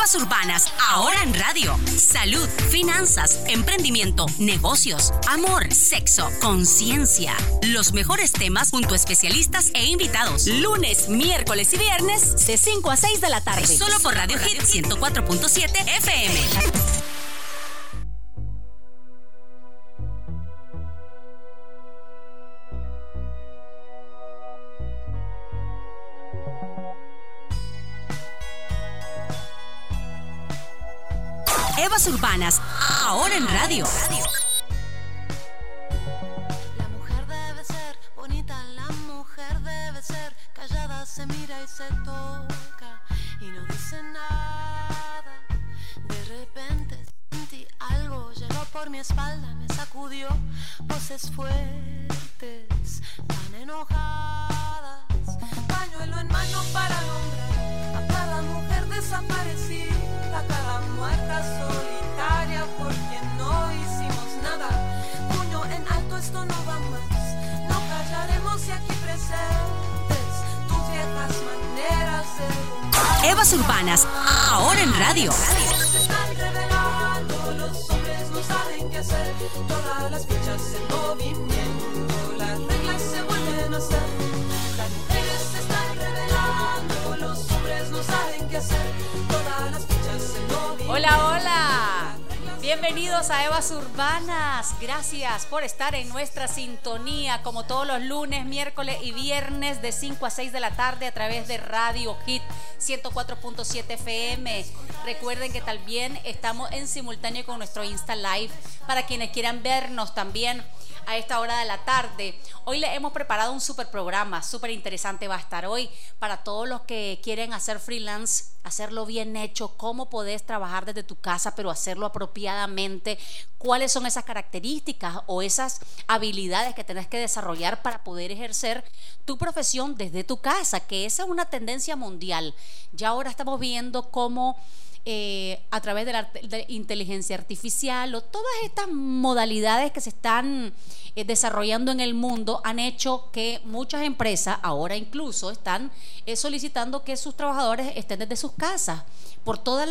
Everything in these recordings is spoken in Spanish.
Urbanas, ahora en radio. Salud, finanzas, emprendimiento, negocios, amor, sexo, conciencia. Los mejores temas junto a especialistas e invitados. Lunes, miércoles y viernes de 5 a 6 de la tarde. Solo por Radio Hit 104.7 FM. Evas Urbanas, ahora en radio. La mujer debe ser bonita, la mujer debe ser callada, se mira y se toca y no dice nada. De repente sentí algo, llegó por mi espalda, me sacudió voces fuertes, tan enojadas. Pañuelo en mano para nombrar a cada mujer desaparecida, cada muerta solitaria porque no hicimos nada. Puño en alto, esto no va más. No callaremos y aquí presentes tus viejas maneras de Evas Urbanas, ahora en radio. los hombres no saben qué hacer. Todas las fichas en movimiento, las reglas se vuelven a hacer. Hola, hola. Bienvenidos a Evas Urbanas. Gracias por estar en nuestra sintonía como todos los lunes, miércoles y viernes de 5 a 6 de la tarde a través de Radio Hit 104.7 FM. Recuerden que también estamos en simultáneo con nuestro Insta Live para quienes quieran vernos también a esta hora de la tarde. Hoy le hemos preparado un super programa, súper interesante va a estar hoy para todos los que quieren hacer freelance, hacerlo bien hecho, cómo podés trabajar desde tu casa, pero hacerlo apropiadamente, cuáles son esas características o esas habilidades que tenés que desarrollar para poder ejercer tu profesión desde tu casa, que esa es una tendencia mundial. Ya ahora estamos viendo cómo eh, a través de la inteligencia artificial o todas estas modalidades que se están eh, desarrollando en el mundo han hecho que muchas empresas ahora incluso están eh, solicitando que sus trabajadores estén desde sus casas por todos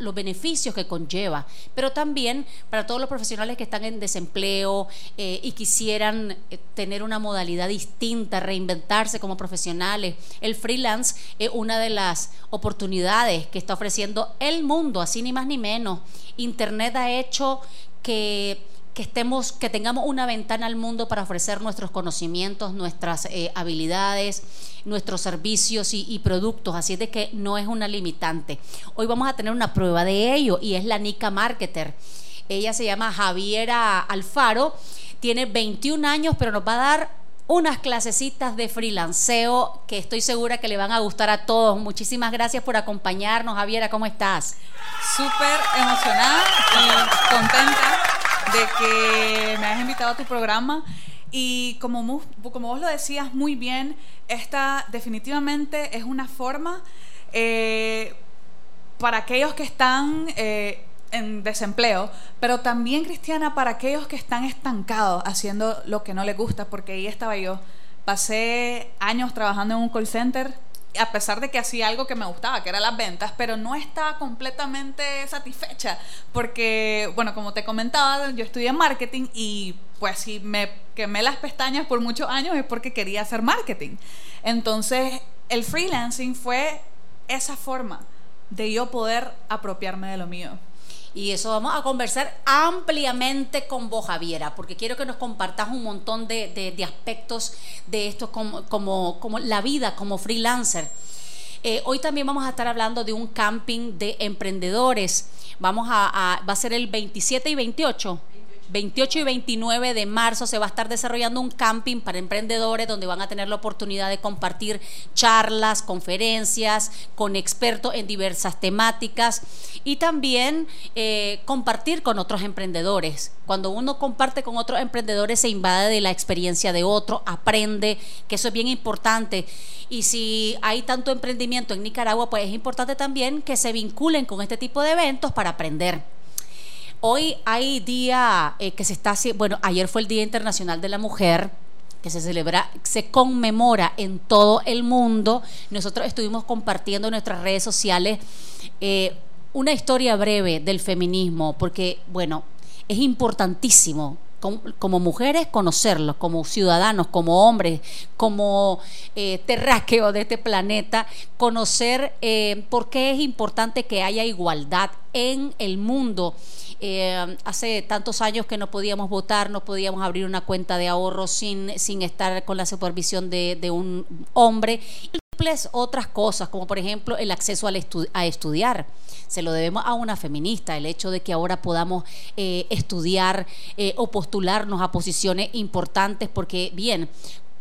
los beneficios que conlleva, pero también para todos los profesionales que están en desempleo y quisieran tener una modalidad distinta, reinventarse como profesionales. El freelance es una de las oportunidades que está ofreciendo el mundo, así ni más ni menos. Internet ha hecho que que estemos, que tengamos una ventana al mundo para ofrecer nuestros conocimientos, nuestras eh, habilidades, nuestros servicios y, y productos. Así es de que no es una limitante. Hoy vamos a tener una prueba de ello y es la Nica Marketer. Ella se llama Javiera Alfaro, tiene 21 años, pero nos va a dar unas clasecitas de freelanceo que estoy segura que le van a gustar a todos. Muchísimas gracias por acompañarnos, Javiera, ¿cómo estás? súper emocionada y contenta de que me hayas invitado a tu programa. Y como, como vos lo decías muy bien, esta definitivamente es una forma eh, para aquellos que están eh, en desempleo, pero también, Cristiana, para aquellos que están estancados haciendo lo que no les gusta, porque ahí estaba yo. Pasé años trabajando en un call center, a pesar de que hacía algo que me gustaba, que era las ventas, pero no estaba completamente satisfecha, porque, bueno, como te comentaba, yo estudié marketing y pues si me quemé las pestañas por muchos años es porque quería hacer marketing. Entonces, el freelancing fue esa forma de yo poder apropiarme de lo mío. Y eso vamos a conversar ampliamente con vos, Javiera, porque quiero que nos compartas un montón de, de- aspectos de esto como, como, como la vida como freelancer. Eh, hoy también vamos a estar hablando de un camping de emprendedores. Vamos a- va a ser el 27 y 28. 28 y 29 de marzo se va a estar desarrollando un camping para emprendedores donde van a tener la oportunidad de compartir charlas, conferencias con expertos en diversas temáticas y también eh, compartir con otros emprendedores. Cuando uno comparte con otros emprendedores se invade de la experiencia de otro, aprende, que eso es bien importante. Y si hay tanto emprendimiento en Nicaragua, pues es importante también que se vinculen con este tipo de eventos para aprender. Hoy hay día eh, que se está haciendo, bueno, ayer fue el Día Internacional de la Mujer, que se celebra, se conmemora en todo el mundo. Nosotros estuvimos compartiendo en nuestras redes sociales eh, una historia breve del feminismo, porque, bueno, es importantísimo como, mujeres conocerlos, como ciudadanos, como hombres, como eh, terráqueos de este planeta, conocer eh, por qué es importante que haya igualdad en el mundo. Eh, hace tantos años que no podíamos votar, no podíamos abrir una cuenta de ahorro sin, sin estar con la supervisión de, un hombre otras cosas, como por ejemplo el acceso a estudiar. Se lo debemos a una feminista, el hecho de que ahora podamos eh, estudiar eh, o postularnos a posiciones importantes, porque bien,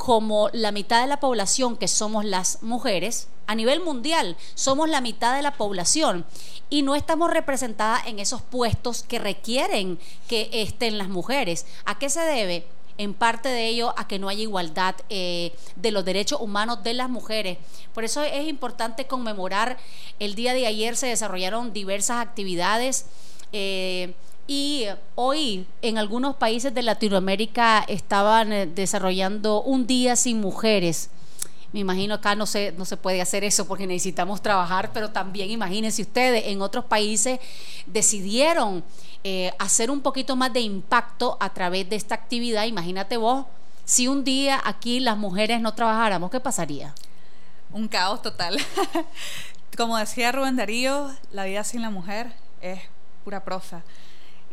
como la mitad de la población que somos las mujeres, a nivel mundial somos la mitad de la población y no estamos representadas en esos puestos que requieren que estén las mujeres. ¿A qué se debe? en parte de ello a que no haya igualdad eh, de los derechos humanos de las mujeres. Por eso es importante conmemorar el día de ayer se desarrollaron diversas actividades. Eh, y hoy en algunos países de Latinoamérica estaban eh, desarrollando un día sin mujeres. Me imagino acá no se, no se puede hacer eso porque necesitamos trabajar, pero también imagínense ustedes, en otros países decidieron eh, hacer un poquito más de impacto a través de esta actividad. Imagínate vos, si un día aquí las mujeres no trabajáramos, ¿qué pasaría? Un caos total. Como decía Rubén Darío, la vida sin la mujer es pura prosa.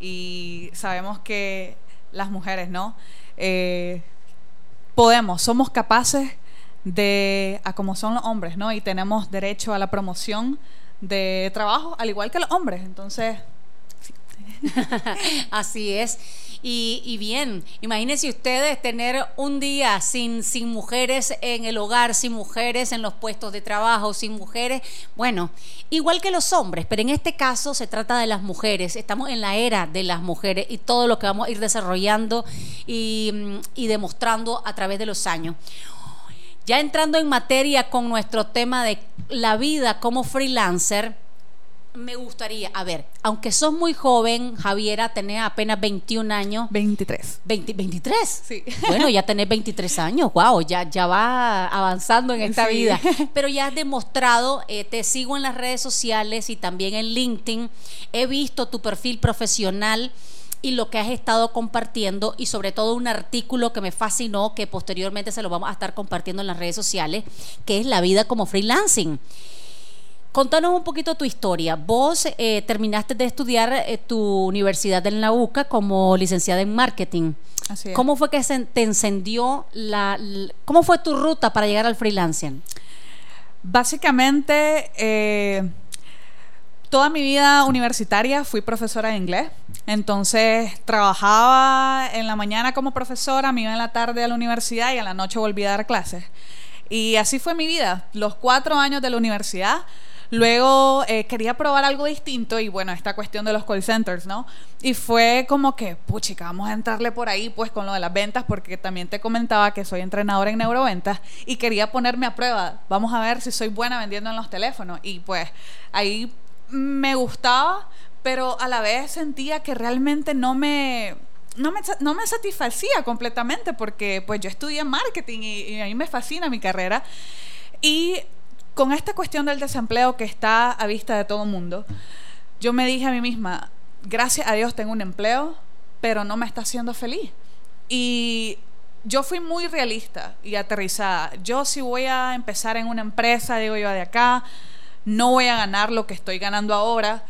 Y sabemos que las mujeres, ¿no? Eh, podemos, somos capaces de, a como son los hombres, ¿no? Y tenemos derecho a la promoción de trabajo, al igual que los hombres. Entonces... Así es. Y, bien, imagínense ustedes tener un día sin, sin mujeres en el hogar, sin mujeres en los puestos de trabajo, sin mujeres, bueno, igual que los hombres, pero en este caso se trata de las mujeres, estamos en la era de las mujeres y todo lo que vamos a ir desarrollando y, y demostrando a través de los años. Ya entrando en materia con nuestro tema de la vida como freelancer, me gustaría, a ver, aunque sos muy joven, Javiera, tenés apenas 21 años. 23. 23. Sí. Bueno, ya tenés 23 años, wow, ya, ya va avanzando en esta vida. Pero ya has demostrado, eh, te sigo en las redes sociales y también en LinkedIn, he visto tu perfil profesional y lo que has estado compartiendo y sobre todo un artículo que me fascinó, que posteriormente se lo vamos a estar compartiendo en las redes sociales, que es la vida como freelancing. Contanos un poquito tu historia. Vos eh, terminaste de estudiar eh, tu universidad en la UCA como licenciada en marketing. Así ¿Cómo fue que se te encendió la, ¿Cómo fue tu ruta para llegar al freelancing? Básicamente, eh, toda mi vida universitaria fui profesora de inglés. Entonces trabajaba en la mañana como profesora, me iba en la tarde a la universidad y a la noche volvía a dar clases. Y así fue mi vida, los cuatro años de la universidad. Luego eh, quería probar algo distinto y bueno, esta cuestión de los call centers, ¿no? Y fue como que, puchica, vamos a entrarle por ahí pues con lo de las ventas porque también te comentaba que soy entrenadora en neuroventas y quería ponerme a prueba. Vamos a ver si soy buena vendiendo en los teléfonos. Y pues ahí me gustaba, pero a la vez sentía que realmente no me, no me, satisfacía completamente porque pues yo estudié marketing y, a mí me fascina mi carrera. Y con esta cuestión del desempleo que está a vista de todo mundo, yo me dije a mí misma, gracias a Dios tengo un empleo, pero no me está haciendo feliz. Y yo fui muy realista y aterrizada. Yo si voy a empezar en una empresa, digo yo de acá, no voy a ganar lo que estoy ganando ahora.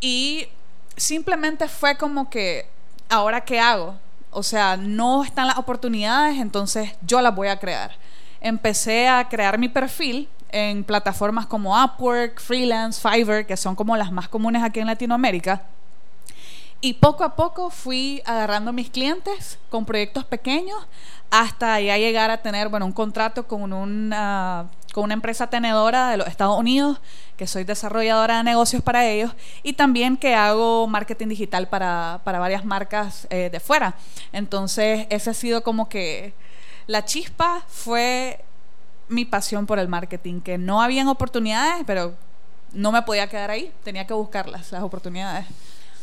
Y simplemente fue como que, ¿ahora qué hago? O sea, no están las oportunidades, entonces yo las voy a crear. Empecé a crear mi perfil en plataformas como Upwork, Freelance, Fiverr, que son como las más comunes aquí en Latinoamérica. Y poco a poco fui agarrando mis clientes con proyectos pequeños hasta ya llegar a tener, bueno, un contrato con una, con una empresa tenedora de los Estados Unidos, que soy desarrolladora de negocios para ellos, y también que hago marketing digital para, varias marcas eh, de fuera. Entonces, ese ha sido como que la chispa fue mi pasión por el marketing, que no habían oportunidades, pero no me podía quedar ahí, tenía que buscarlas, las oportunidades.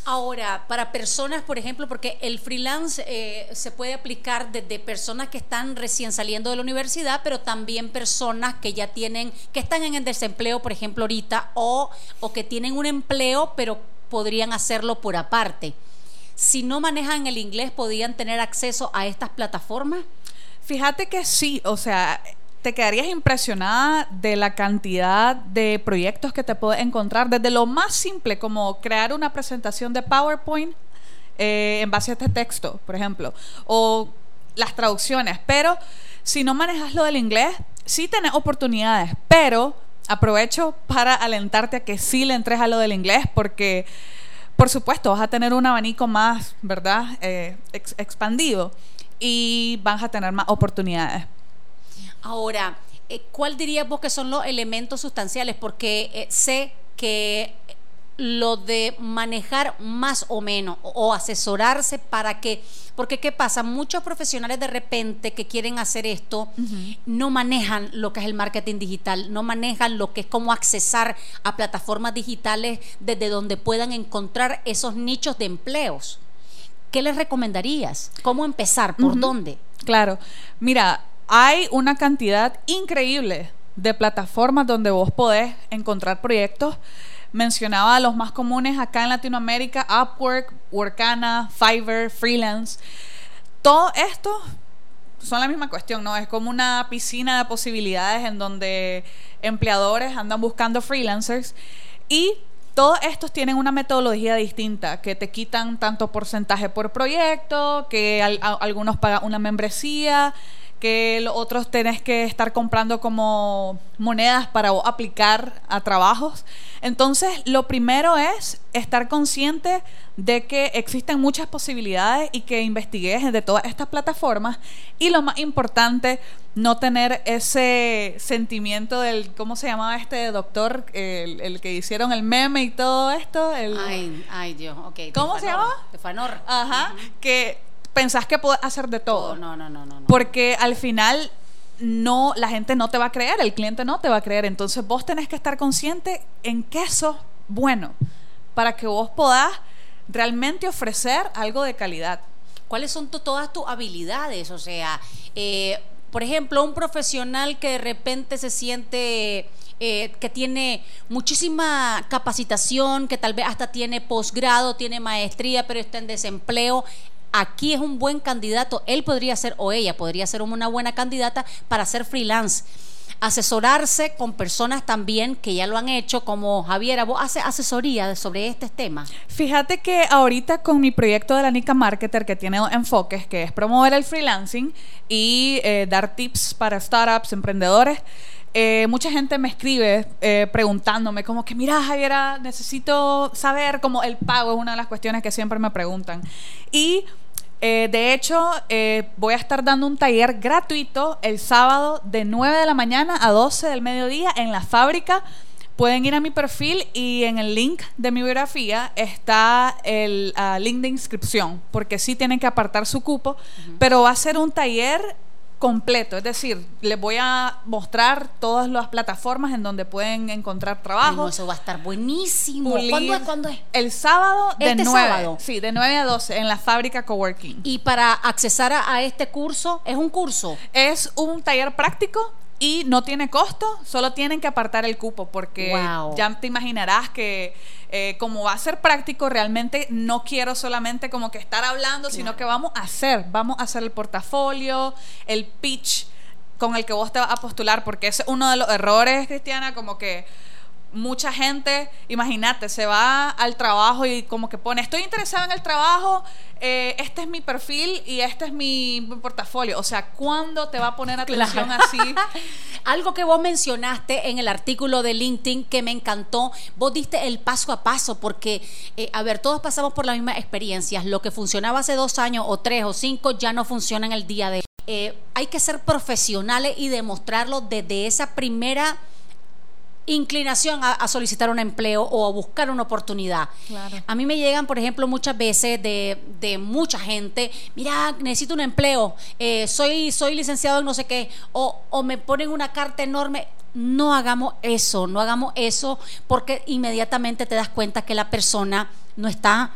Ahora, para personas, por ejemplo, porque el freelance eh, se puede aplicar desde personas que están recién saliendo de la universidad, pero también personas que ya tienen, que están en el desempleo, por ejemplo, ahorita, o, o que tienen un empleo, pero podrían hacerlo por aparte. Si no manejan el inglés, ¿podrían tener acceso a estas plataformas? Fíjate que sí, o sea, te quedarías impresionada de la cantidad de proyectos que te puedes encontrar, desde lo más simple como crear una presentación de PowerPoint eh, en base a este texto, por ejemplo, o las traducciones, pero si no manejas lo del inglés, sí tenés oportunidades, pero aprovecho para alentarte a que sí le entres a lo del inglés porque por supuesto, vas a tener un abanico más, ¿verdad? Eh, expandido y vas a tener más oportunidades. Ahora, eh, ¿cuál dirías vos que son los elementos sustanciales? Porque eh, sé que lo de manejar más o menos o asesorarse para que, porque ¿qué pasa? Muchos profesionales de repente que quieren hacer esto no manejan lo que es el marketing digital, no manejan lo que es cómo accesar a plataformas digitales desde donde puedan encontrar esos nichos de empleos. ¿Qué les recomendarías? ¿Cómo empezar? ¿Por dónde? Claro, mira, hay una cantidad increíble de plataformas donde vos podés encontrar proyectos. Mencionaba los más comunes acá en Latinoamérica, Upwork, Workana, Fiverr, Freelance. Todo esto son la misma cuestión, ¿no? Es como una piscina de posibilidades en donde empleadores andan buscando freelancers y todos estos tienen una metodología distinta, que te quitan tanto porcentaje por proyecto, que algunos pagan una membresía, que los otros tenés que estar comprando como monedas para aplicar a trabajos. Entonces, lo primero es estar consciente de que existen muchas posibilidades y que investigues de todas estas plataformas. Y lo más importante, no tener ese sentimiento del, ¿cómo se llamaba este doctor? El, que hicieron el meme y todo esto. El, ay, ay, Dios, ok. ¿Cómo se llama? Tefanor. Ajá, que pensás que puedes hacer de todo. no, no, no, no. Porque al final no, la gente no te va a creer, el cliente no te va a creer. Entonces vos tenés que estar consciente en qué sos bueno para que vos podás realmente ofrecer algo de calidad. ¿Cuáles son todas tus habilidades? O sea, eh, por ejemplo, un profesional que de repente se siente... Eh, que tiene muchísima capacitación, que tal vez hasta tiene posgrado, tiene maestría, pero está en desempleo aquí es un buen candidato, él podría ser o ella podría ser una buena candidata para ser freelance. Asesorarse con personas también que ya lo han hecho, como Javiera, vos haces asesoría sobre este tema. Fíjate que ahorita con mi proyecto de la Nica Marketer, que tiene enfoques, que es promover el freelancing y eh, dar tips para startups, emprendedores, eh, mucha gente me escribe eh, preguntándome como que, mira Javiera, necesito saber cómo el pago es una de las cuestiones que siempre me preguntan. Y eh, de hecho, voy a estar dando un taller gratuito el sábado de 9 de la mañana a 12 del mediodía en la fábrica. Pueden ir a mi perfil y en el link de mi biografía está el ah, link de inscripción, porque sí tienen que apartar su cupo, pero va a ser un taller completo, es decir, les voy a mostrar todas las plataformas en donde pueden encontrar trabajo. eso va a estar buenísimo. ¿Cuándo es? ¿Cuándo es? El sábado de este 9. Sábado. Sí, de 9 a 12 en la fábrica Coworking. Y para accesar a este curso, ¿es un curso? Es un taller práctico y no tiene costo, solo tienen que apartar el cupo porque ya te imaginarás que eh, como va a ser práctico, realmente no quiero solamente como que estar hablando, sino que vamos a hacer, vamos a hacer el portafolio, el pitch con el que vos te vas a postular, porque es uno de los errores, Cristiana, como que mucha gente, imagínate, se va al trabajo y como que pone, estoy interesado en el trabajo, eh, este es mi perfil y este es mi portafolio. O sea, ¿cuándo te va a poner atención así? Algo que vos mencionaste en el artículo de LinkedIn que me encantó, vos diste el paso a paso, porque, eh, a ver, todos pasamos por las mismas experiencias. Lo que funcionaba hace dos años o tres o cinco ya no funciona en el día de hoy. Eh, hay que ser profesionales y demostrarlo desde esa primera inclinación a, solicitar un empleo o a buscar una oportunidad. A mí me llegan, por ejemplo, muchas veces de, mucha gente, mira, necesito un empleo, eh, soy, soy licenciado en no sé qué, o, o me ponen una carta enorme. No hagamos eso, no hagamos eso porque inmediatamente te das cuenta que la persona no está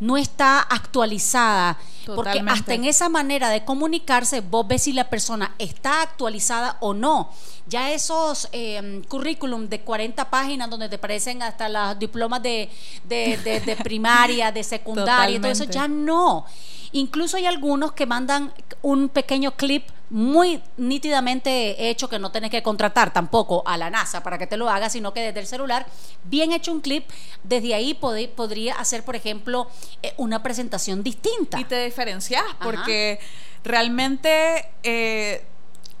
no está actualizada. Porque hasta en esa manera de comunicarse, vos ves si la persona está actualizada o no. Ya esos eh, currículum de 40 páginas donde te parecen hasta los diplomas de, de, de- de primaria, de secundaria, todo eso ya no. Incluso hay algunos que mandan un pequeño clip muy nítidamente hecho que no tenés que contratar tampoco a la NASA para que te lo haga, sino que desde el celular, bien hecho un clip, desde ahí pode- podría hacer, por ejemplo, eh, una presentación distinta. Y te diferencias porque realmente eh,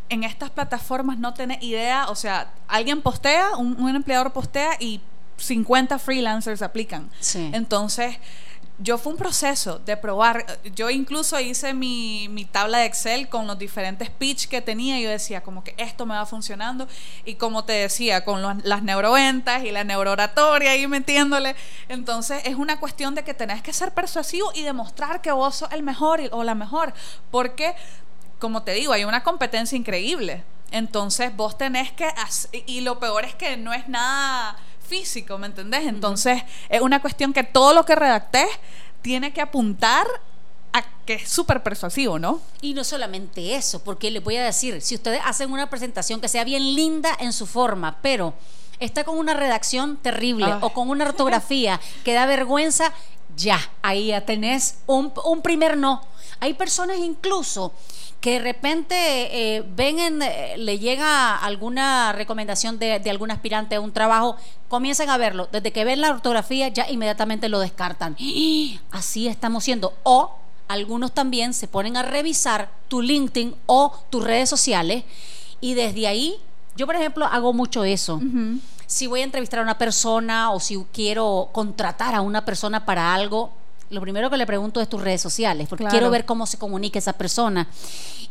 en estas plataformas no tenés idea, o sea, alguien postea, un, un empleador postea y 50 freelancers aplican. Sí. Entonces, yo fue un proceso de probar. Yo incluso hice mi, mi tabla de Excel con los diferentes pitch que tenía. y Yo decía, como que esto me va funcionando. Y como te decía, con las neuroventas y la neurooratoria ahí metiéndole. Entonces, es una cuestión de que tenés que ser persuasivo y demostrar que vos sos el mejor y- o la mejor. Porque, como te digo, hay una competencia increíble. Entonces, vos tenés que. Y lo peor es que no es nada físico, ¿me entendés? Entonces, es una cuestión que todo lo que redactés tiene que apuntar a que es súper persuasivo, ¿no? Y no solamente eso, porque les voy a decir, si ustedes hacen una presentación que sea bien linda en su forma, pero está con una redacción terrible Ay. o con una ortografía que da vergüenza, ya, ahí ya tenés un, un primer no. Hay personas incluso que de repente eh, ven en, eh, le llega alguna recomendación de, de algún aspirante a un trabajo, comienzan a verlo, desde que ven la ortografía ya inmediatamente lo descartan. Así estamos siendo. O algunos también se ponen a revisar tu LinkedIn o tus redes sociales y desde ahí, yo por ejemplo hago mucho eso. Si voy a entrevistar a una persona o si quiero contratar a una persona para algo, lo primero que le pregunto es tus redes sociales, porque Claro. quiero ver cómo se comunica esa persona.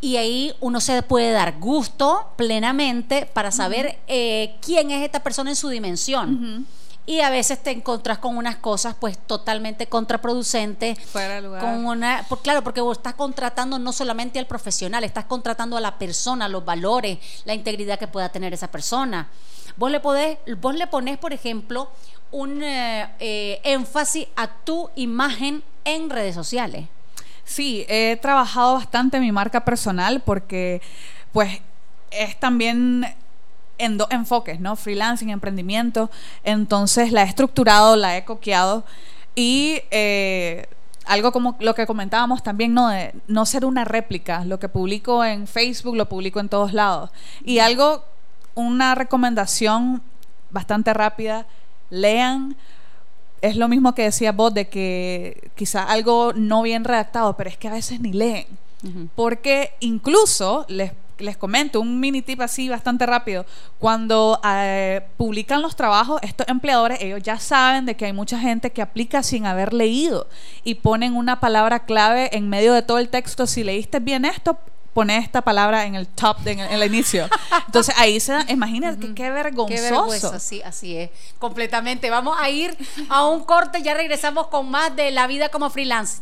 Y ahí uno se puede dar gusto plenamente para saber eh, quién es esta persona en su dimensión. Y a veces te encuentras con unas cosas pues totalmente contraproducentes. Fuera lugar. Con una, por- claro, porque vos estás contratando no solamente al profesional, estás contratando a la persona, los valores, la integridad que pueda tener esa persona. Vos le podés, vos le pones, por ejemplo, un eh, eh, énfasis a tu imagen en redes sociales. Sí, he trabajado bastante mi marca personal porque, pues, es también en dos enfoques, ¿no? Freelancing, emprendimiento. Entonces la he estructurado, la he coqueado y eh, algo como lo que comentábamos también, ¿no? De no ser una réplica. Lo que publico en Facebook lo publico en todos lados. Y algo, una recomendación bastante rápida, lean es lo mismo que decía vos de que quizá algo no bien redactado, pero es que a veces ni leen. Porque incluso, les, les comento un mini tip así bastante rápido, cuando eh, publican los trabajos, estos empleadores, ellos ya saben de que hay mucha gente que aplica sin haber leído y ponen una palabra clave en medio de todo el texto. Si leíste bien esto, pone esta palabra en el top, de- en, el, en el inicio. Entonces ahí se da, imagínate que qué vergonzoso. Qué vergüenza, sí, así es. Completamente. Vamos a ir a un corte, ya regresamos con más de la vida como freelance.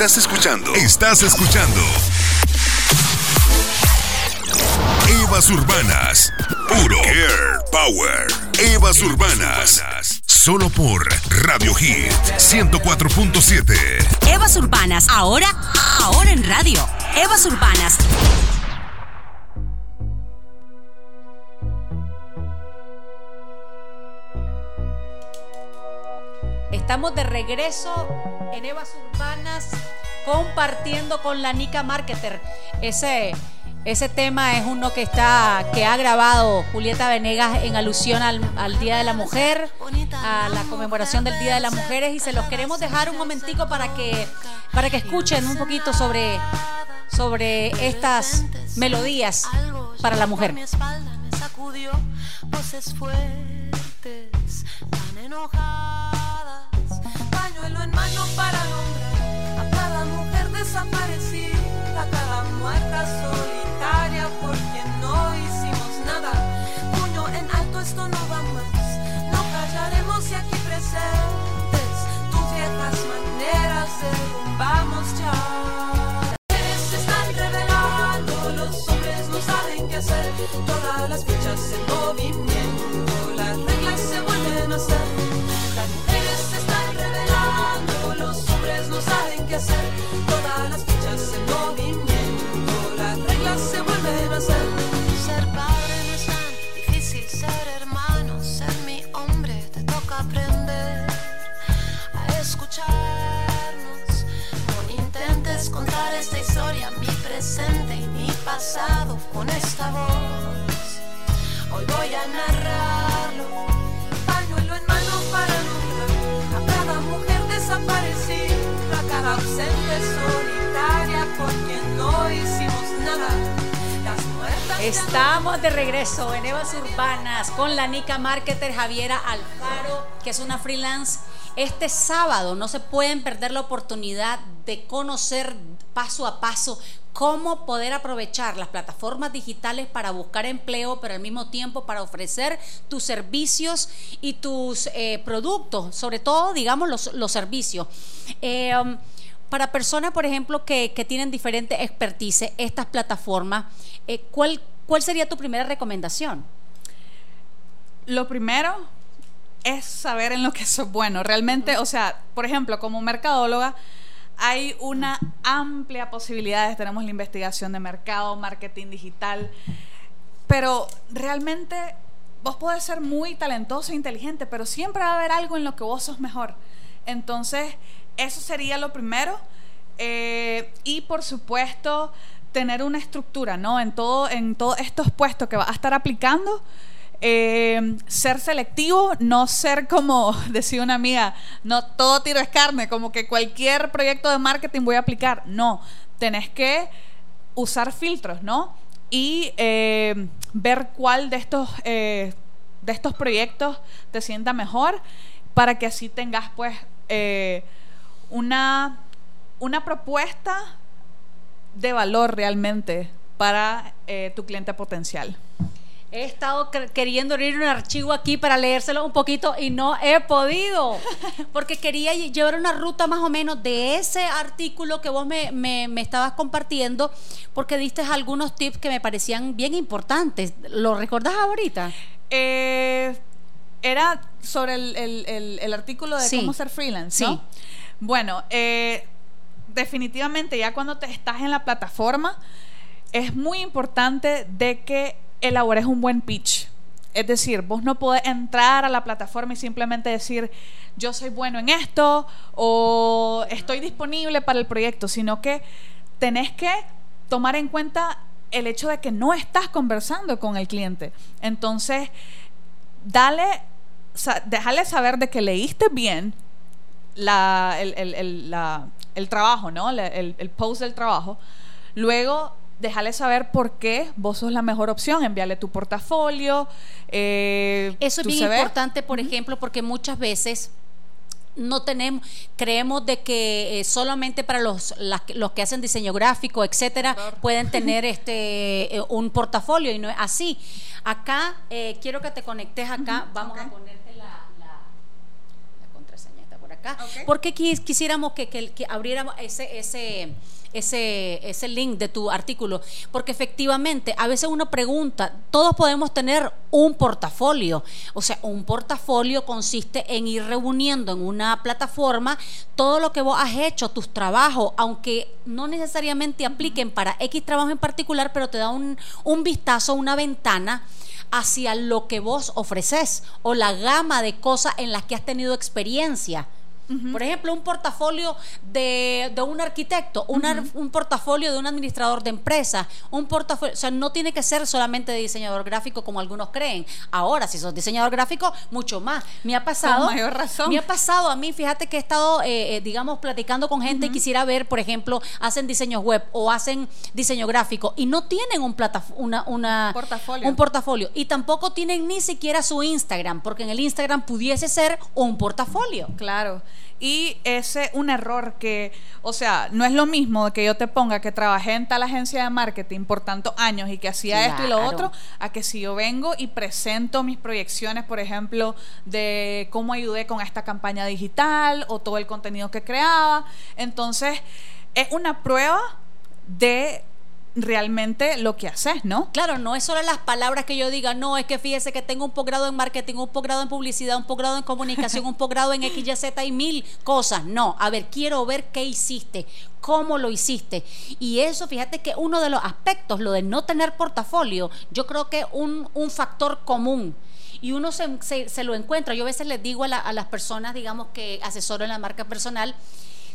Estás escuchando. Estás escuchando. Evas Urbanas. Puro Care Power. Evas Urbanas. Solo por Radio Hit 104.7. Evas Urbanas, ahora, ahora en radio. Evas Urbanas. Estamos de regreso en Evas Urbanas compartiendo con la Nica Marketer. Ese, ese tema es uno que está que ha grabado Julieta Venegas en alusión al, Día de la Mujer, a la conmemoración del Día de las Mujeres y se los queremos dejar un momentico para que para que escuchen un poquito sobre sobre estas melodías para la mujer. Voces fuertes tan enojadas. Mano para nombrar a cada mujer desaparecida, a cada muerta solitaria por quien no hicimos nada. Puño en alto, esto no va más. No callaremos y aquí presentes tus viejas maneras derrumbamos ya. Se están revelando, los hombres no saben qué hacer. Todas las fichas en movimiento, las reglas se vuelven a hacer. Saben qué hacer. Todas las fichas en movimiento, las reglas se vuelven a hacer. Ser padre no es tan difícil, ser hermano, ser mi hombre, te toca aprender a escucharnos. No intentes contar esta historia, mi presente y mi pasado con esta voz. Hoy voy a narrarlo, Estamos de regreso en Evas Urbanas con la Nica Marketer Javiera Alfaro, que es una freelance. Este sábado no se pueden perder la oportunidad de conocer paso a paso cómo poder aprovechar las plataformas digitales para buscar empleo, pero al mismo tiempo para ofrecer tus servicios y tus eh, productos, sobre todo, digamos, los, los servicios. Eh, um, para personas, por ejemplo, que, tienen diferente expertise, estas plataformas, eh, ¿cuál, ¿cuál sería tu primera recomendación? Lo primero es saber en lo que sos bueno. Realmente, o sea, por ejemplo, como mercadóloga, hay una amplia posibilidades. Tenemos la investigación de mercado, marketing digital, pero realmente vos podés ser muy talentoso e inteligente, pero siempre va a haber algo en lo que vos sos mejor. Entonces, eso sería lo primero. Eh, y por supuesto, tener una estructura, ¿no? En todo, en todos estos puestos que vas a estar aplicando. eh, ser selectivo, no ser como decía una amiga, no todo tiro es carne, como que cualquier proyecto de marketing voy a aplicar. No, tenés que usar filtros, ¿no? Y eh, ver cuál de estos, de estos proyectos te sienta mejor para que así tengas pues una, una propuesta de valor realmente para eh, tu cliente potencial. He estado queriendo abrir un archivo aquí para leérselo un poquito y no he podido, porque quería lle- llevar una ruta más o menos de ese artículo que vos me, me- me estabas compartiendo, porque diste algunos tips que me parecían bien importantes. ¿Lo recordás ahorita? Eh, era sobre el, el- el- el artículo de Sí. cómo ser freelance, ¿no? Sí. Bueno, eh, definitivamente ya cuando te estás en la plataforma, es muy importante de que elabores un buen pitch. Es decir, vos no podés entrar a la plataforma y simplemente decir, yo soy bueno en esto o estoy disponible para el proyecto, sino que tenés que tomar en cuenta el hecho de que no estás conversando con el cliente. Entonces, dale, déjale saber de que leíste bien la, el, el- el- la- el trabajo, ¿no? El, el post del trabajo. Luego, déjale saber por qué vos sos la mejor opción. Envíale tu portafolio. eh, Eso es bien CV. importante, por ejemplo, porque muchas veces no tenemos, creemos de que eh, solamente para los, las que- los que hacen diseño gráfico, etcétera, pueden tener este eh, un portafolio y no es así. Acá eh, quiero que te conectes acá, vamos a la- la contraseña está por acá, Ok. porque quis- quisiéramos que, que- que abriéramos ese ese ese, ese link de tu artículo, porque efectivamente a veces uno pregunta, todos podemos tener un portafolio, o sea, un portafolio consiste en ir reuniendo en una plataforma todo lo que vos has hecho, tus trabajos, aunque no necesariamente apliquen para X trabajo en particular, pero te da un, un vistazo, una ventana hacia lo que vos ofreces o la gama de cosas en las que has tenido experiencia. Por ejemplo, un portafolio de, de un arquitecto, una- un portafolio de un administrador de empresas, un portafolio, o sea, no tiene que ser solamente de diseñador gráfico como algunos creen. Ahora, si sos diseñador gráfico, mucho más. Me ha pasado. Con mayor razón. Me ha pasado a mí, fíjate que he estado, eh, eh, digamos, platicando con gente y quisiera ver, por ejemplo, hacen diseños web o hacen diseño gráfico y no tienen un plata, una, una Portafolio. un portafolio y tampoco tienen ni siquiera su Instagram, porque en el Instagram pudiese ser un portafolio. Claro. Y ese un error que, o sea, no es lo mismo que yo te ponga que trabajé en tal agencia de marketing por tantos años y que hacía esto y lo otro, a que si yo vengo y presento mis proyecciones, por ejemplo, de cómo ayudé con esta campaña digital o todo el contenido que creaba. Entonces, es una prueba de realmente lo que haces, ¿no? Claro, no es solo las palabras que yo diga, no, es que fíjese que tengo un posgrado en marketing, un posgrado en publicidad, un posgrado en comunicación, un posgrado en X, Y, Z y mil cosas. No, a ver, quiero ver qué hiciste, cómo lo hiciste. Y eso, fíjate que uno de los aspectos, lo de no tener portafolio, yo creo que un, un factor común. Y uno se, se- se lo encuentra. Yo a veces les digo a, la- a las personas, digamos, que asesoro en la marca personal,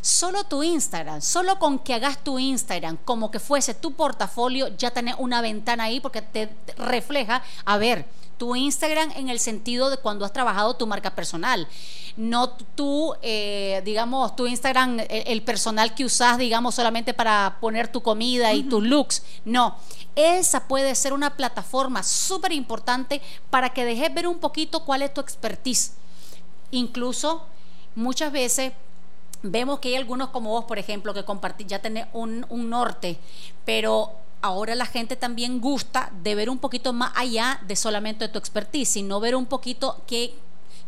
Solo tu Instagram, solo con que hagas tu Instagram como que fuese tu portafolio, ya tenés una ventana ahí porque te refleja, a ver, tu Instagram en el sentido de cuando has trabajado tu marca personal. No tú, eh, digamos, tu Instagram, el, el personal que usas, digamos, solamente para poner tu comida y tus looks. No, esa puede ser una plataforma súper importante para que dejes ver un poquito cuál es tu expertise. Incluso muchas veces vemos que hay algunos como vos, por ejemplo, que compartí, ya tenés un, un norte, pero ahora la gente también gusta de ver un poquito más allá de solamente tu expertise, sino ver un poquito qué,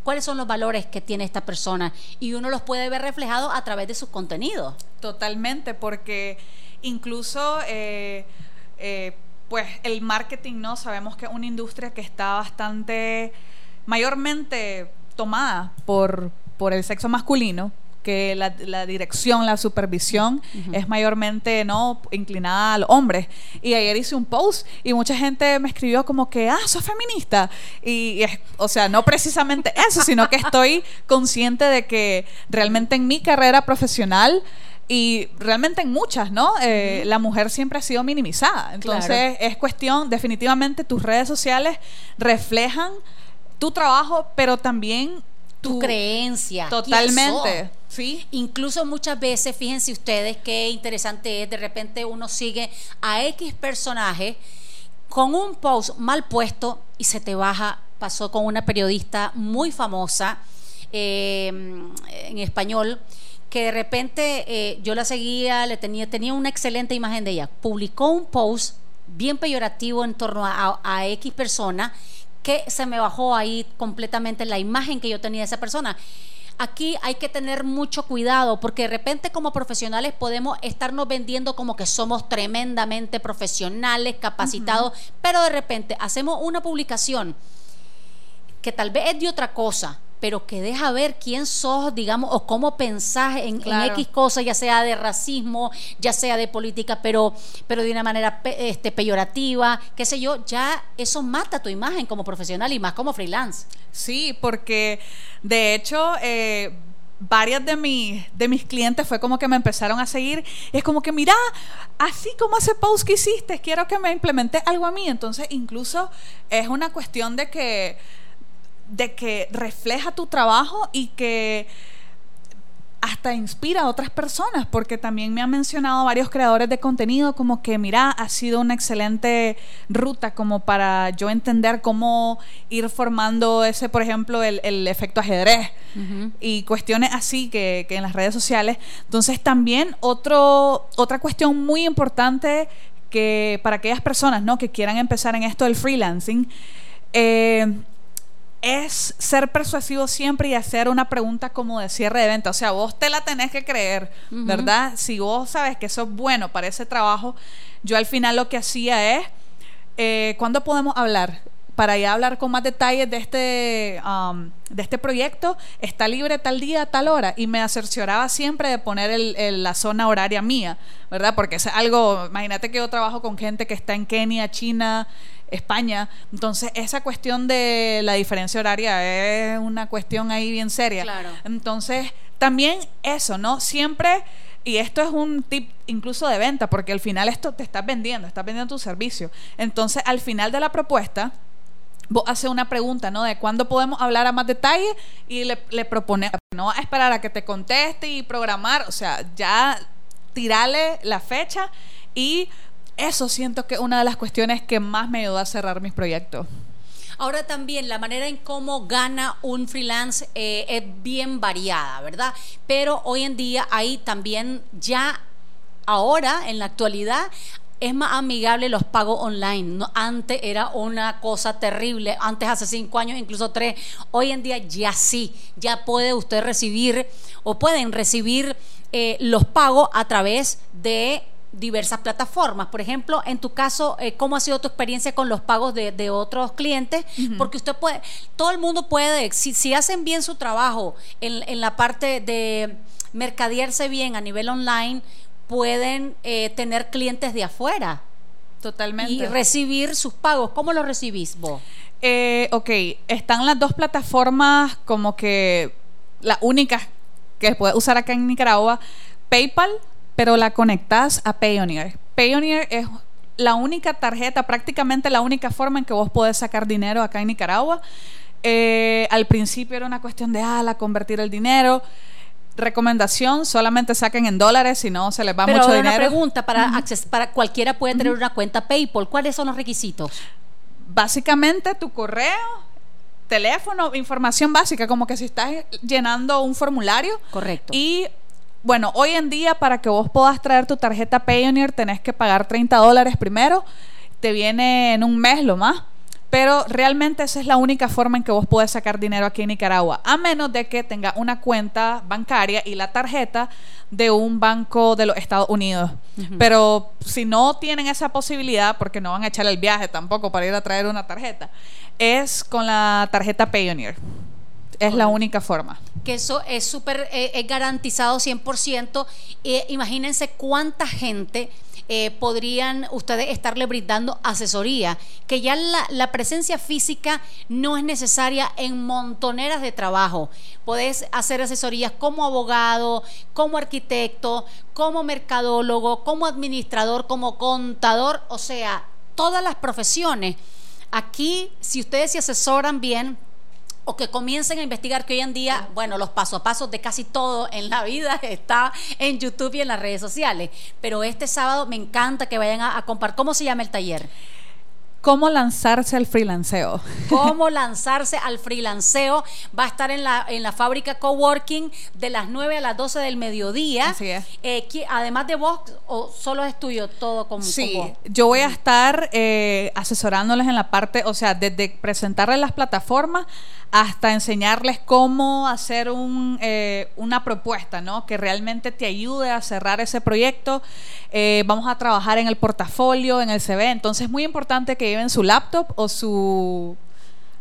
cuáles son los valores que tiene esta persona y uno los puede ver reflejados a través de sus contenidos. Totalmente, porque incluso, eh, eh, pues el marketing, ¿no? Sabemos que es una industria que está bastante, mayormente tomada por, por el sexo masculino que la, la dirección, la supervisión es mayormente no inclinada al hombre. Y ayer hice un post y mucha gente me escribió como que, ah, sos feminista. Y, y es, o sea, no precisamente eso, sino que estoy consciente de que realmente en mi carrera profesional y realmente en muchas, ¿no? Eh, La mujer siempre ha sido minimizada. Entonces es cuestión, definitivamente tus redes sociales reflejan tu trabajo, pero también Tu, creencia. Totalmente. Sí. Incluso muchas veces, fíjense ustedes qué interesante es, de repente uno sigue a X personaje con un post mal puesto y se te baja. Pasó con una periodista muy famosa eh, en español que de repente eh, yo la seguía, le tenía, tenía una excelente imagen de ella. Publicó un post bien peyorativo en torno a, a X persona que se me bajó ahí completamente la imagen que yo tenía de esa persona. Aquí hay que tener mucho cuidado porque de repente como profesionales podemos estarnos vendiendo como que somos tremendamente profesionales, capacitados, pero de repente hacemos una publicación que tal vez es de otra cosa, pero que deja ver quién sos, digamos, o cómo pensás en. X cosas, ya sea de racismo, ya sea de política, pero, pero de una manera pe- este, peyorativa, qué sé yo, ya eso mata tu imagen como profesional y más como freelance. Sí, porque de hecho eh, varias de, mis de mis clientes fue como que me empezaron a seguir. Y es como que, mira, así como ese post que hiciste, quiero que me implementes algo a mí. Entonces, incluso es una cuestión de que, de que refleja tu trabajo y que hasta inspira a otras personas, porque también me han mencionado varios creadores de contenido como que, mira, ha sido una excelente ruta como para yo entender cómo ir formando ese, por ejemplo, el, el efecto ajedrez y cuestiones así que, que en las redes sociales. Entonces también otro, otra cuestión muy importante que para aquellas personas ¿no? que quieran empezar en esto del freelancing, eh, es ser persuasivo siempre y hacer una pregunta como de cierre de venta. O sea, vos te la tenés que creer, ¿verdad? Si vos sabes que eso es bueno para ese trabajo, yo al final lo que hacía es, eh, ¿cuándo podemos hablar? Para ya hablar con más detalles de este, um, de este proyecto, está libre tal día, tal hora. Y me cercioraba siempre de poner el- el- la zona horaria mía, ¿verdad? Porque es algo, imagínate que yo trabajo con gente que está en Kenia, China, España. Entonces, esa cuestión de la diferencia horaria es una cuestión ahí bien seria. Claro. Entonces, también eso, ¿no? Siempre, y esto es un tip incluso de venta, porque al final esto te estás vendiendo, estás vendiendo tu servicio. Entonces, al final de la propuesta, vos haces una pregunta, ¿no? De cuándo podemos hablar a más detalle y le, le propones, no vas a esperar a que te conteste y programar, o sea, ya tirarle la fecha y eso siento que es una de las cuestiones que más me ayudó a cerrar mis proyectos. Ahora también la manera en cómo gana un freelance eh, es bien variada, ¿verdad? Pero hoy en día hay también ya ahora, en la actualidad, es más amigable los pagos online. ¿no? Antes era una cosa terrible, antes hace cinco años, incluso tres. Hoy en día ya sí, ya puede usted recibir o pueden recibir eh, los pagos a través de diversas plataformas. Por ejemplo, en tu caso, eh, ¿cómo ha sido tu experiencia con los pagos de, de otros clientes? Porque usted puede, todo el mundo puede, si, si hacen bien su trabajo en, en la parte de mercadearse bien a nivel online, pueden eh, tener clientes de afuera Totalmente. y recibir sus pagos. ¿Cómo los recibís vos? Eh, ok, están las dos plataformas como que las únicas que puedes usar acá en Nicaragua, PayPal, pero la conectas a Payoneer. Payoneer es la única tarjeta, prácticamente la única forma en que vos podés sacar dinero acá en Nicaragua. Eh, al principio era una cuestión de, ah, la convertir el dinero. Recomendación, solamente saquen en dólares, si no se les va Pero mucho dinero. una pregunta, para, para cualquiera puede tener una cuenta PayPal. ¿Cuáles son los requisitos? básicamente tu correo, teléfono, información básica, como que si estás llenando un formulario. Correcto. Y bueno, hoy en día para que vos puedas traer tu tarjeta Payoneer tenés que pagar 30 dólares primero. Te viene en un mes lo más. Pero realmente esa es la única forma en que vos podés sacar dinero aquí en Nicaragua, a menos de que tenga una cuenta bancaria y la tarjeta de un banco de los Estados Unidos. Pero si no tienen esa posibilidad, porque no van a echar el viaje tampoco para ir a traer una tarjeta, es con la tarjeta Payoneer. Es la única forma. que eso es súper eh, es garantizado 100%. Eh, imagínense cuánta gente eh, podrían ustedes estarle brindando asesoría, que ya la, la presencia física no es necesaria en montoneras de trabajo. Podés hacer asesorías como abogado, como arquitecto, como mercadólogo, como administrador, como contador, o sea, todas las profesiones. Aquí, si ustedes se asesoran bien, o que comiencen a investigar que hoy en día, bueno, los paso a pasos de casi todo en la vida está en YouTube y en las redes sociales. Pero este sábado me encanta que vayan a, a compartir. ¿Cómo se llama el taller? ¿Cómo lanzarse al freelanceo? Cómo lanzarse al freelanceo. Va a estar en la, en la fábrica coworking de las 9 a las 12 del mediodía. Así es. Eh, además de vos, o solo es tuyo todo con, Sí, con vos? yo voy a estar eh, asesorándoles en la parte, o sea, desde presentarles las plataformas hasta enseñarles cómo hacer un, eh, una propuesta, ¿no? Que realmente te ayude a cerrar ese proyecto. Vamos a trabajar en el portafolio, en el CV. Entonces es muy importante que lleven su laptop o su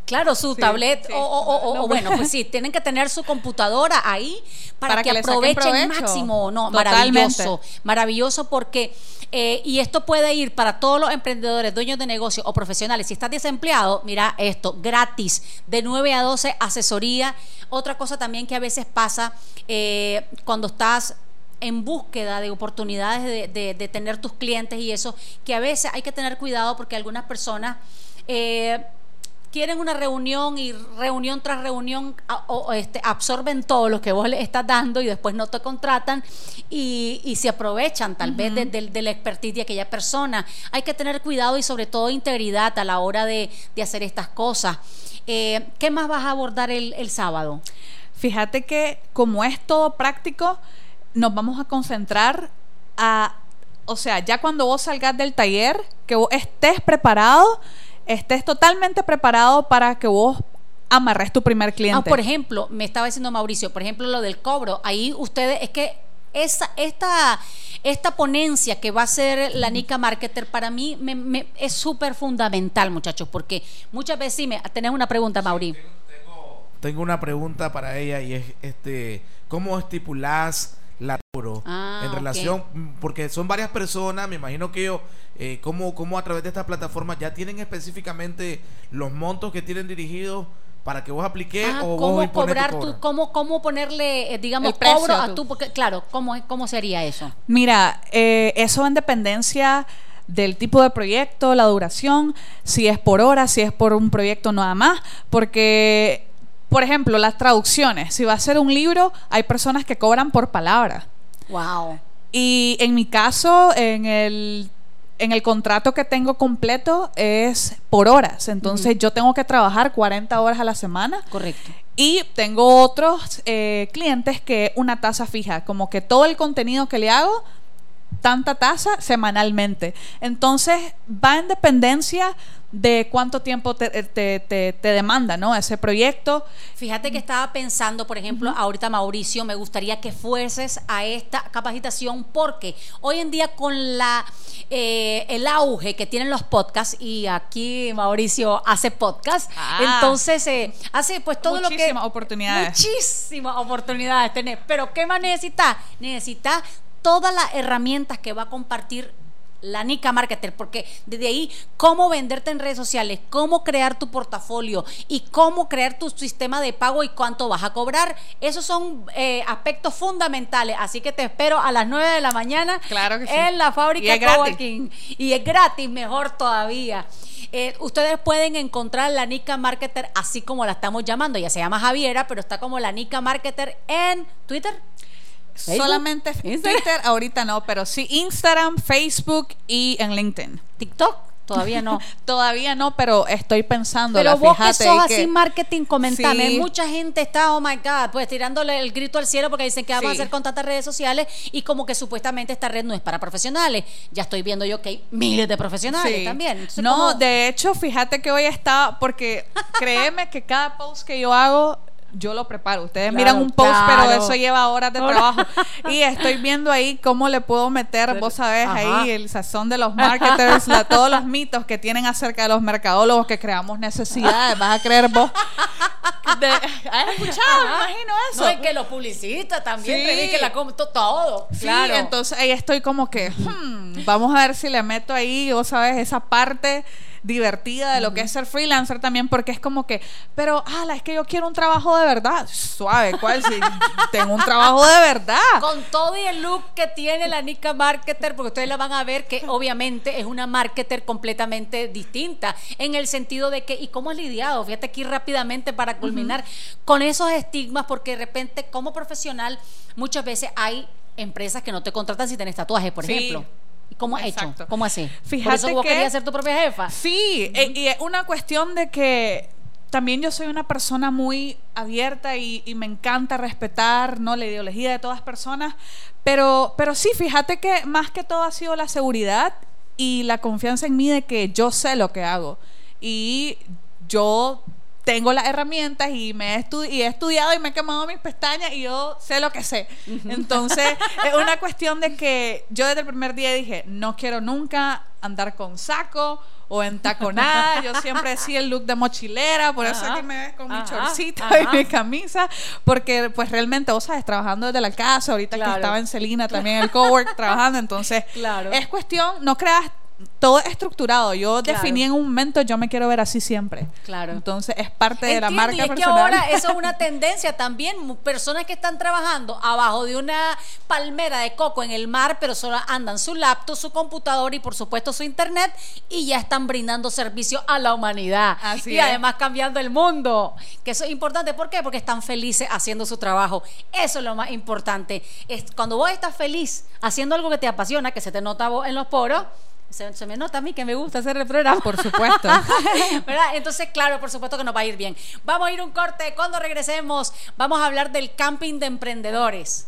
Claro, su Sí, tablet sí. o, o- o- No, o bueno, pues sí, tienen que tener su computadora ahí para, Para que, que aprovechen provecho. máximo. No, Totalmente. maravilloso, maravilloso porque eh, y esto puede ir para todos los emprendedores, dueños de negocio o profesionales. Si estás desempleado, mira esto, gratis, de 9 a 12 asesoría. Otra cosa también que a veces pasa eh, cuando estás en búsqueda de oportunidades de, de- de tener tus clientes y eso, que a veces hay que tener cuidado porque algunas personas eh, quieren una reunión y reunión tras reunión a- o, o, este, absorben todo lo que vos les estás dando y después no te contratan y, y se aprovechan tal vez de, de- de la expertise de aquella persona. Hay que tener cuidado y sobre todo integridad a la hora de, de hacer estas cosas. Eh, ¿Qué más vas a abordar el, el sábado? Fíjate que como es todo práctico, nos vamos a concentrar a, o sea, ya cuando vos salgas del taller, que vos estés preparado, estés totalmente preparado para que vos amarres tu primer cliente. Ah, por ejemplo, me estaba diciendo Mauricio, por ejemplo, lo del cobro. Ahí ustedes, es que esa, esta, esta ponencia que va a ser la Nica Marketer, para mí me- me- es súper fundamental, muchachos, porque muchas veces sí me. Tenés una pregunta, Mauri. Tengo una pregunta para ella y es este ¿cómo estipulás la Ah, en ok. relación, mm, porque son varias personas, me imagino que ellos, eh, como, como a través de esta plataforma ya tienen específicamente los montos que tienen dirigidos para que vos apliques Ah, o vos ¿Cómo impones cobrar tu cómo, cómo ponerle, eh, digamos, El cobro a tu, porque claro, ¿cómo, cómo sería eso? Mira, eh, eso en dependencia del tipo de proyecto, la duración, si es por hora, si es por un proyecto nada más, porque, por ejemplo, las traducciones, si va a ser un libro, hay personas que cobran por palabra. Wow. Y en mi caso, en el, en el contrato que tengo completo es por horas, entonces yo tengo que trabajar 40 horas a la semana. Correcto. Y tengo otros eh, clientes que una tasa fija, como que todo el contenido que le hago, tanta tasa semanalmente. Entonces va en dependencia de cuánto tiempo te, te, te- te demanda, ¿no? Ese proyecto. Fíjate que estaba pensando, por ejemplo, ahorita Mauricio, me gustaría que fueses a esta capacitación porque hoy en día con la eh, el auge que tienen los podcasts y aquí Mauricio hace podcast, Ah. entonces eh, hace pues todo lo que Muchísimas oportunidades. muchísimas oportunidades tenés. Pero ¿qué más necesitas? Necesitas todas las herramientas que va a compartir la Nica Marketer, porque desde ahí, cómo venderte en redes sociales, cómo crear tu portafolio y cómo crear tu sistema de pago y cuánto vas a cobrar, esos son eh, aspectos fundamentales. Así que te espero a las 9 de la mañana Claro que sí. en la Y fábrica gratis. Coworking. Y es gratis, mejor todavía. Eh, ustedes pueden encontrar la Nica Marketer así como la estamos llamando. Ella se llama Javiera, pero está como la Nica Marketer en Twitter. Facebook, Solamente Instagram. Twitter, ahorita no, pero sí Instagram, Facebook y en LinkedIn. TikTok, todavía no. Todavía no, pero estoy pensando. Pero vos que fíjate sos que- así marketing, comentame. Sí. Mucha gente está, oh my God, pues tirándole el grito al cielo porque dicen que vamos a Sí. hacer con tantas redes sociales y como que supuestamente esta red no es para profesionales. Ya estoy viendo yo que hay miles de profesionales Sí. también. Entonces, no, ¿cómo? de hecho, fíjate que hoy estaba, porque créeme que cada post que yo hago, yo lo preparo. Ustedes Claro, miran un post, claro. pero eso lleva horas de trabajo. Y estoy viendo ahí cómo le puedo meter, vos sabés, Ajá. ahí el sazón de los marketers, la- todos los mitos que tienen acerca de los mercadólogos que creamos necesidades. Vas a creer vos. De- ¿Has escuchado? Me imagino eso. No, y que los publicistas también, Sí. prediquen la todo. Sí, claro. entonces ahí estoy como que, hmm, vamos a ver si le meto ahí, vos sabes, esa parte divertida de lo que es ser freelancer también, porque es como que, pero, ala, es que yo quiero un trabajo de verdad. Suave, ¿cuál? Si tengo un trabajo de verdad. Con todo y el look que tiene la Nica Marketer, porque ustedes la van a ver que obviamente es una marketer completamente distinta, en el sentido de que, ¿y cómo has lidiado? Fíjate aquí rápidamente para culminar con esos estigmas, porque de repente como profesional muchas veces hay empresas que no te contratan si tenés tatuajes, por Sí. ejemplo. ¿Y cómo has hecho? ¿Cómo así? por Fíjate eso vos que- querías ser tu propia jefa. Sí, e- y es una cuestión de que también yo soy una persona muy abierta y, y me encanta respetar ¿no? la ideología de todas personas, pero, pero sí, fíjate que más que todo ha sido la seguridad y la confianza en mí de que yo sé lo que hago y yo tengo las herramientas y me he, estu- y he estudiado y me he quemado mis pestañas y yo sé lo que sé. Entonces, es una cuestión de que yo desde el primer día dije, no quiero nunca andar con saco o en taconada. Yo siempre decía el look de mochilera, por eso Ajá, aquí me ves con mi ajá. y mi camisa, porque pues realmente, vos sabes, trabajando desde la casa, ahorita Claro. que estaba en Celina también el cowork trabajando, entonces Claro. es cuestión, no creas, todo es estructurado. Yo Claro. definí en un momento, yo me quiero ver así siempre. Claro. Entonces es parte de la marca y es que ahora eso es una tendencia también. Personas que están trabajando abajo de una palmera de coco en el mar, pero solo andan su laptop, su computador y por supuesto su internet y ya están brindando servicio a la humanidad. Así y es. además cambiando el mundo. Que eso es importante. ¿Por qué? Porque están felices haciendo su trabajo. Eso es lo más importante. Es cuando vos estás feliz haciendo algo que te apasiona, que se te nota vos en los poros. Se, se me nota a mí que me gusta hacer el programa. Por supuesto. ¿Verdad? Entonces, claro, por supuesto que nos va a ir bien. Vamos a ir un corte. Cuando regresemos, vamos a hablar del camping de emprendedores.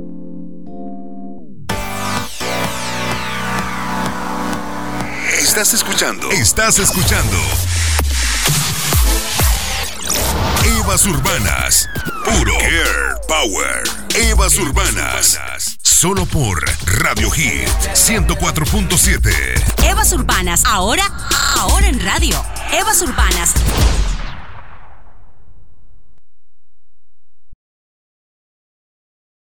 Estás escuchando. Estás escuchando. Evas Urbanas. Puro Care Power. Evas Urbanas. Solo por Radio Hit 104.7. Evas Urbanas, ahora, ahora en radio. Evas Urbanas,